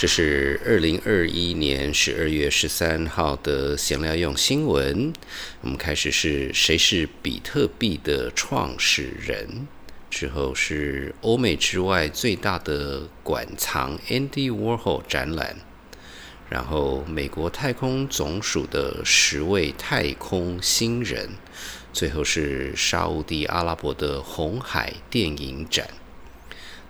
这是二零二一年十二月十三号的闲聊用新闻。我们开始是谁是比特币的创始人？之后是欧美之外最大的馆藏 Andy Warhol 展览。然后美国太空总署的十位太空新人。最后是沙地阿拉伯的红海电影展。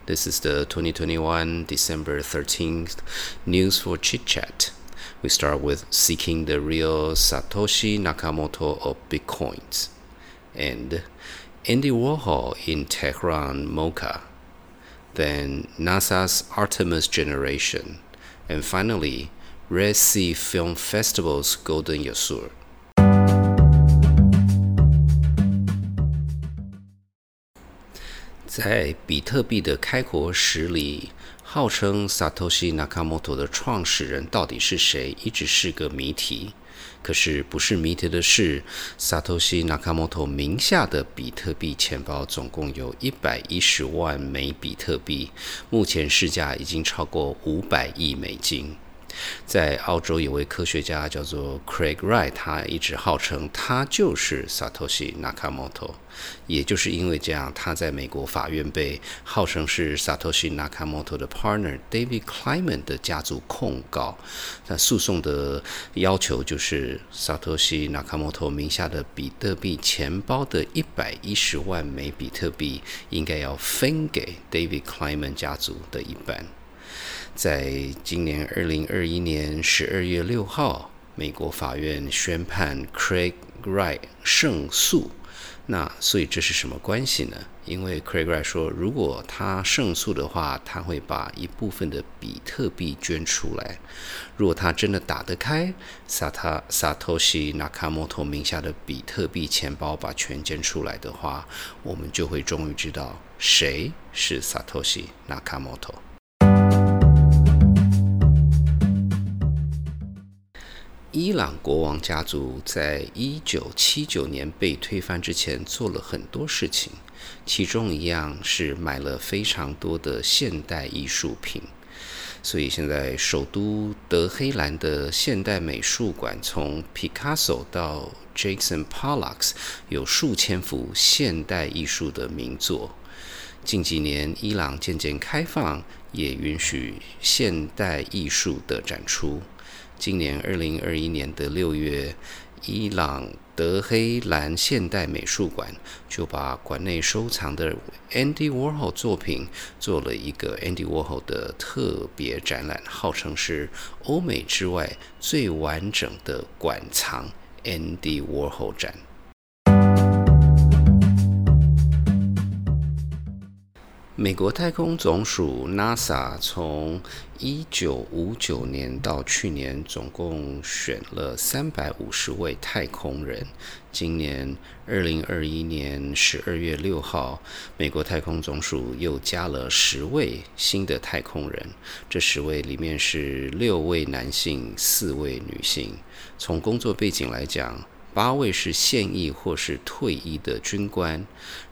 This is the 2021 December 13th news for Chit Chat. We start with seeking the real Satoshi Nakamoto of Bitcoins and Andy Warhol in Tehran Mocha, then NASA's Artemis generation, and finally Red Sea Film Festival's Golden Yasur. 在比特币的开国史里，号称 Satoshi Nakamoto 的创始人到底是谁，一直是个谜题。可是不是谜题的是，Satoshi Nakamoto 名下的比特币钱包总共有一百一十万枚比特币，目前市价已经超过五百亿美金。在澳洲有位科学家叫做 Craig Wright，他一直号称他就是 Satoshi Nakamoto。也就是因为这样，他在美国法院被号称是 Satoshi Nakamoto 的 partner David Kleiman 的家族控告。那诉讼的要求就是 Satoshi Nakamoto 名下的比特币钱包的一百一十万枚比特币应该要分给 David Kleiman 家族的一半。在今年二零二一年十二月六号，美国法院宣判 Craig Wright 胜诉。那所以这是什么关系呢？因为 Craig Wright 说，如果他胜诉的话，他会把一部分的比特币捐出来。如果他真的打得开 Sat Satoshi Nakamoto 名下的比特币钱包，把全捐出来的话，我们就会终于知道谁是 Satoshi Nakamoto。伊朗国王家族在一九七九年被推翻之前做了很多事情，其中一样是买了非常多的现代艺术品。所以现在首都德黑兰的现代美术馆，从 Picasso 到 Jackson Pollock，有数千幅现代艺术的名作。近几年，伊朗渐渐开放，也允许现代艺术的展出。今年二零二一年的六月，伊朗德黑兰现代美术馆就把馆内收藏的 Andy Warhol 作品做了一个 Andy Warhol 的特别展览，号称是欧美之外最完整的馆藏 Andy Warhol 展。美国太空总署 NASA 从一九五九年到去年，总共选了三百五十位太空人。今年二零二一年十二月六号，美国太空总署又加了十位新的太空人。这十位里面是六位男性，四位女性。从工作背景来讲，八位是现役或是退役的军官，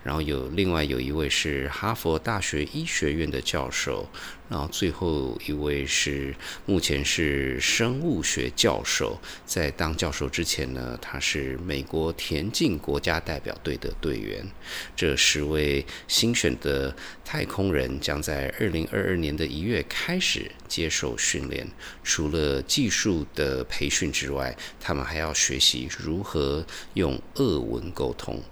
然后有另外有一位是哈佛大学医学院的教授，然后最后一位是目前是生物学教授。在当教授之前呢，他是美国田径国家代表队的队员。这十位新选的太空人将在二零二二年的一月开始接受训练。除了技术的培训之外，他们还要学习如何用俄文沟通。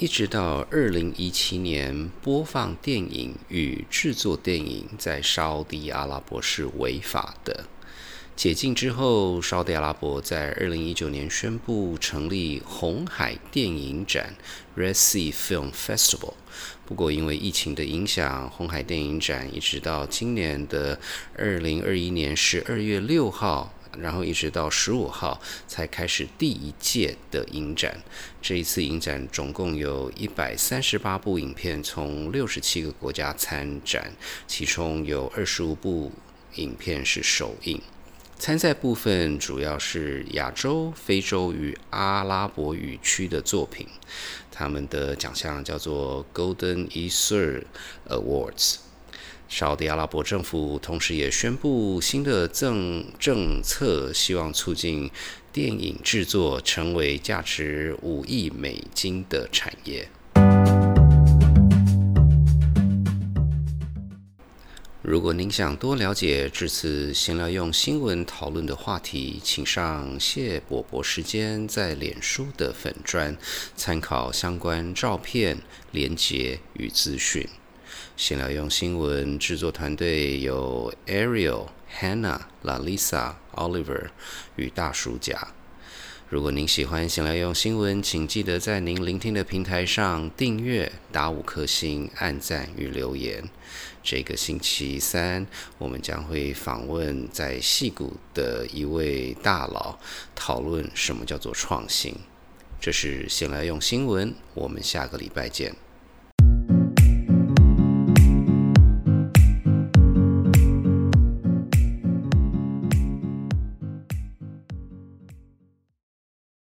一直到二零一七年，播放电影与制作电影在沙地阿拉伯是违法的。解禁之后，沙地阿拉伯在二零一九年宣布成立红海电影展 （Red Sea Film Festival）。不过，因为疫情的影响，红海电影展一直到今年的二零二一年十二月六号，然后一直到十五号才开始第一届的影展。这一次影展总共有一百三十八部影片从六十七个国家参展，其中有二十五部影片是首映。参赛部分主要是亚洲、非洲与阿拉伯语区的作品，他们的奖项叫做 Golden Eser Awards。沙特阿拉伯政府同时也宣布新的政政策，希望促进电影制作成为价值五亿美金的产业。如果您想多了解这次闲聊用新闻讨论的话题，请上谢伯伯时间在脸书的粉砖参考相关照片、连结与资讯。闲聊用新闻制作团队有 Ariel、Hannah、Lalisa、Oliver 与大叔甲。如果您喜欢闲聊用新闻，请记得在您聆听的平台上订阅、打五颗星、按赞与留言。这个星期三，我们将会访问在戏谷的一位大佬，讨论什么叫做创新。这是闲聊用新闻，我们下个礼拜见。